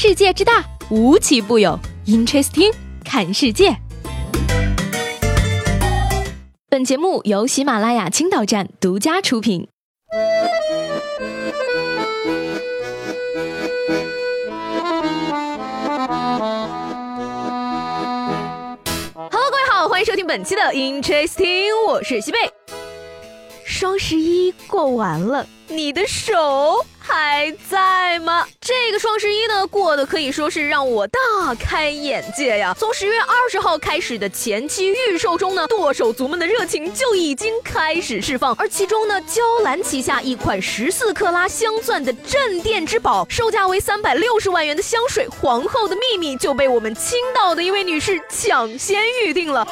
世界之大，无奇不有。Interesting，看世界。本节目由喜马拉雅青岛站独家出品。Hello，各位好，欢迎收听本期的 Interesting，我是西贝。双十一过完了，你的手。还在吗？这个双十一呢，过得可以说是让我大开眼界呀！从十月二十号开始的前期预售中呢，剁手族们的热情就已经开始释放。而其中呢，娇兰旗下一款十四克拉镶钻的镇店之宝，售价为三百六十万元的香水《皇后的秘密》就被我们青岛的一位女士抢先预定了。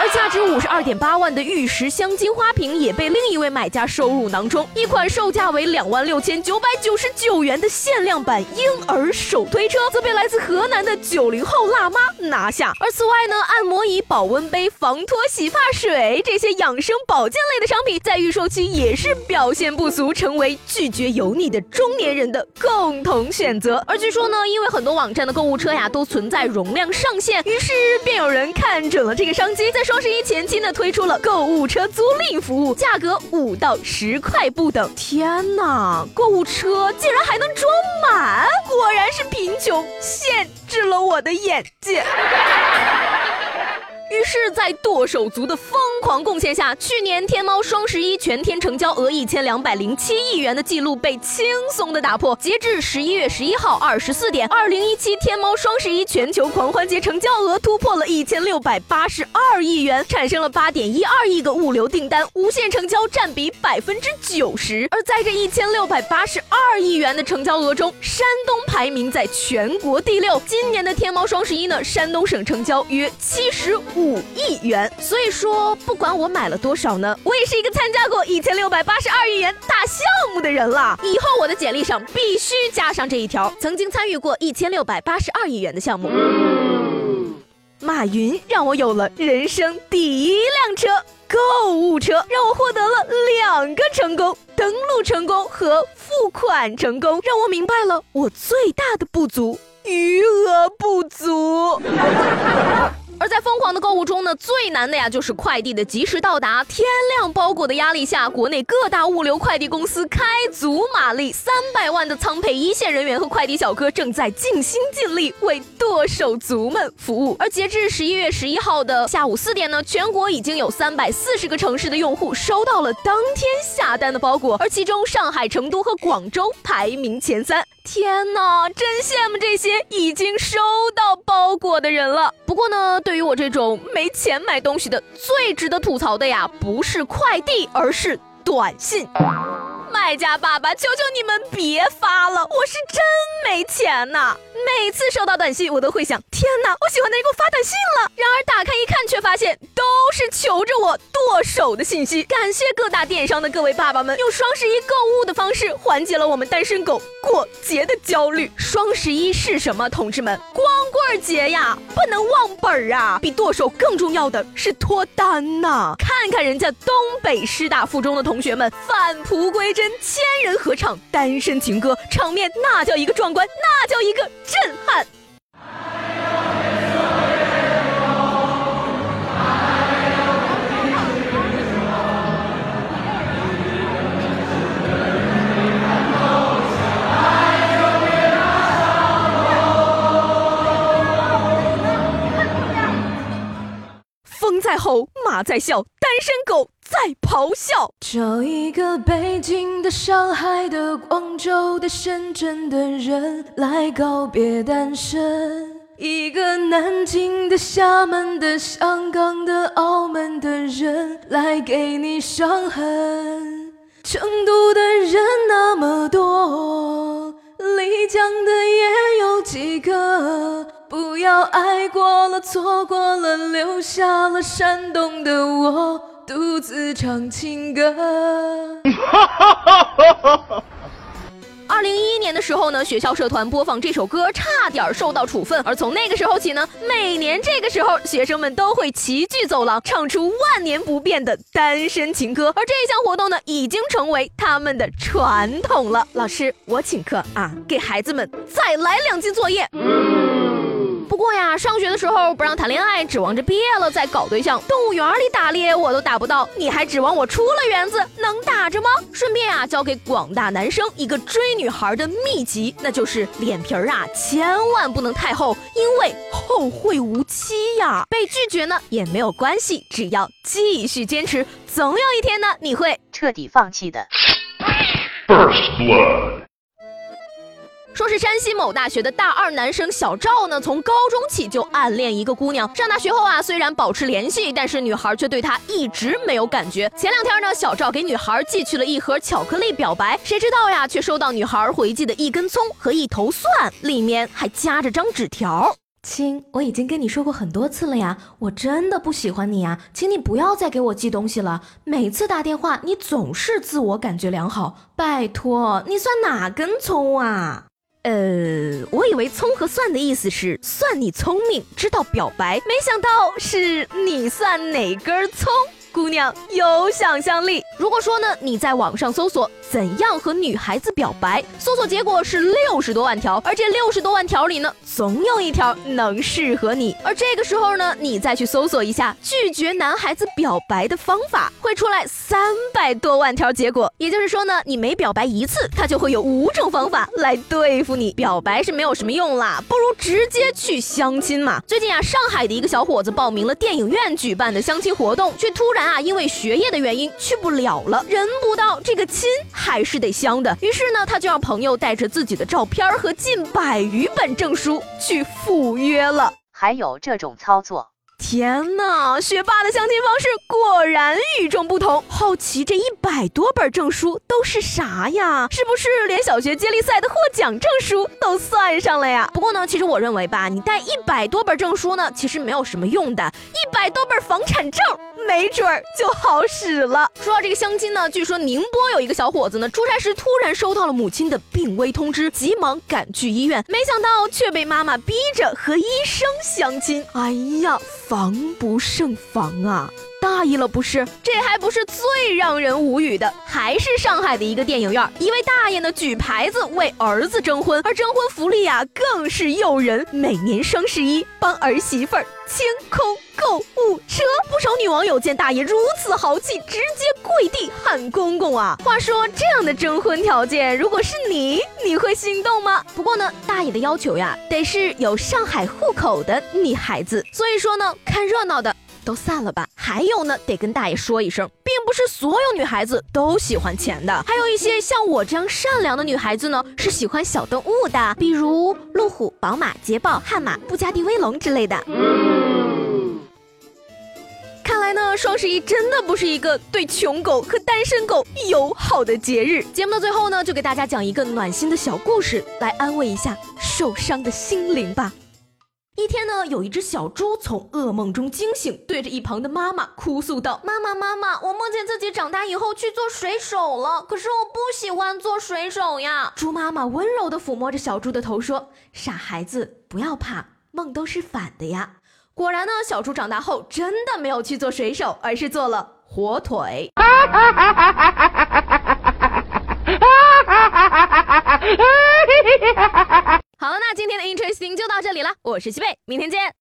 而价值五十二点八万的玉石镶金花瓶也被另一位买家收入囊中。一款售价为两万六千九百九十九元的限量版婴儿手推车，则被来自河南的九零后辣妈拿下。而此外呢，按摩椅、保温杯、防脱洗发水这些养生保健类的商品，在预售期也是表现不俗，成为拒绝油腻的中年人的共同选择。而据说呢，因为很多网站的购物车呀都存在容量上限，于是便有人看准了这个商机，在双十一前期呢，推出了购物车租赁服务，价格五到十块不等。天哪，购物车竟然还能装满，果然是贫穷限制了我的眼界。于是，在剁手族的疯狂贡献下，去年天猫双十一全天成交额一千两百零七亿元的记录被轻松的打破。截至十一月十一号二十四点，二零一七天猫双十一全球狂欢节成交额突破了一千六百八十二亿元，产生了八点一二亿个物流订单，无限成交占比百分之九十。而在这一千六百八十二亿元的成交额中，山东排名在全国第六。今年的天猫双十一呢，山东省成交约七十。五亿元，所以说不管我买了多少呢，我也是一个参加过一千六百八十二亿元大项目的人了。以后我的简历上必须加上这一条，曾经参与过一千六百八十二亿元的项目。马云让我有了人生第一辆车——购物车，让我获得了两个成功：登录成功和付款成功，让我明白了我最大的不足——余额不足。而在疯狂的购物中呢，最难的呀就是快递的及时到达。天量包裹的压力下，国内各大物流快递公司开足马力，三百万的仓配一线人员和快递小哥正在尽心尽力为剁手族们服务。而截至十一月十一号的下午四点呢，全国已经有三百四十个城市的用户收到了当天下单的包裹，而其中上海、成都和广州排名前三。天哪，真羡慕这些已经收到包裹的人了。不过呢，对于我这种没钱买东西的，最值得吐槽的呀，不是快递，而是短信。卖家爸爸，求求你们别发了，我是真没钱呐！每次收到短信，我都会想：天哪，我喜欢的人给我发短信了。然而打开一看，却发现都是求着我剁手的信息。感谢各大电商的各位爸爸们，用双十一购物的方式缓解了我们单身狗过节的焦虑。双十一是什么，同志们？光棍节呀，不能忘本儿啊！比剁手更重要的是脱单呐！看看人家东北师大附中的同学们返璞归真。千人合唱《单身情歌》，场面那叫一个壮观，那叫一个震撼。风在吼，马在笑，单身狗。在咆哮。找一个北京的、上海的、广州的、深圳的人来告别单身；一个南京的、厦门的、香港的、澳门的人来给你伤痕。成都的人那么多，丽江的也有几个。要爱过了，错过了，留下了山东的我。独自唱情歌。二零一一年。的时候呢，学校社团播放这首歌，差点受到处分。而从那个时候起呢，每年这个时候，学生们都会齐聚走廊，唱出万年不变的单身情歌。而这一项活动呢，已经成为他们的传统了。老师，我请客啊，给孩子们再来两斤作业。不过呀，上学的时候不让谈恋爱，指望着毕业了再搞对象。动物园里打猎我都打不到，你还指望我出了园子能打着吗？顺便啊，教给广大男生一个追女孩的秘籍，那就是脸皮儿啊，千万不能太厚，因为后会无期呀。被拒绝呢也没有关系，只要继续坚持，总有一天呢你会彻底放弃的。First blood. 说是山西某大学的大二男生小赵呢，从高中起就暗恋一个姑娘。上大学后啊，虽然保持联系，但是女孩却对他一直没有感觉。前两天呢，小赵给女孩寄去了一盒巧克力表白，谁知道呀，却收到女孩回寄的一根葱和一头蒜，里面还夹着张纸条。亲，我已经跟你说过很多次了呀，我真的不喜欢你呀，请你不要再给我寄东西了。每次打电话，你总是自我感觉良好，拜托，你算哪根葱啊？呃，我以为葱和蒜的意思是算你聪明，知道表白，没想到是你算哪根葱。姑娘有想象力。如果说呢，你在网上搜索怎样和女孩子表白，搜索结果是六十多万条，而这六十多万条里呢，总有一条能适合你。而这个时候呢，你再去搜索一下拒绝男孩子表白的方法，会出来三百多万条结果。也就是说呢，你每表白一次，他就会有五种方法来对付你。表白是没有什么用啦，不如直接去相亲嘛。最近啊，上海的一个小伙子报名了电影院举办的相亲活动，却突然。那，因为学业的原因去不了了，人不到，这个亲还是得相的。于是呢，他就让朋友带着自己的照片和近百余本证书去赴约了。还有这种操作？天哪，学霸的相亲方式果然与众不同。好奇这一百多本证书都是啥呀？是不是连小学接力赛的获奖证书都算上了呀？不过呢，其实我认为吧，你带一百多本证书呢，其实没有什么用的。一百多本房产证。没准儿就好使了。说到这个相亲呢，据说宁波有一个小伙子呢，出差时突然收到了母亲的病危通知，急忙赶去医院，没想到却被妈妈逼着和医生相亲。哎呀，防不胜防啊！大意了不是？这还不是最让人无语的，还是上海的一个电影院，一位大爷呢举牌子为儿子征婚，而征婚福利啊更是诱人，每年双十一帮儿媳妇儿清空。购物车，不少女网友见大爷如此豪气，直接跪地喊公公啊！话说这样的征婚条件，如果是你，你会心动吗？不过呢，大爷的要求呀，得是有上海户口的女孩子。所以说呢，看热闹的都散了吧。还有呢，得跟大爷说一声，并不是所有女孩子都喜欢钱的，还有一些像我这样善良的女孩子呢，是喜欢小动物的，比如路虎、宝马、捷豹、悍马、布加迪威龙之类的。来呢，双十一真的不是一个对穷狗和单身狗友好的节日。节目的最后呢，就给大家讲一个暖心的小故事，来安慰一下受伤的心灵吧。一天呢，有一只小猪从噩梦中惊醒，对着一旁的妈妈哭诉道：“妈妈，妈妈，我梦见自己长大以后去做水手了，可是我不喜欢做水手呀。”猪妈妈温柔地抚摸着小猪的头说：“傻孩子，不要怕，梦都是反的呀。”果然呢，小猪长大后真的没有去做水手，而是做了火腿。好了，那今天的 interesting 就到这里了，我是西贝，明天见。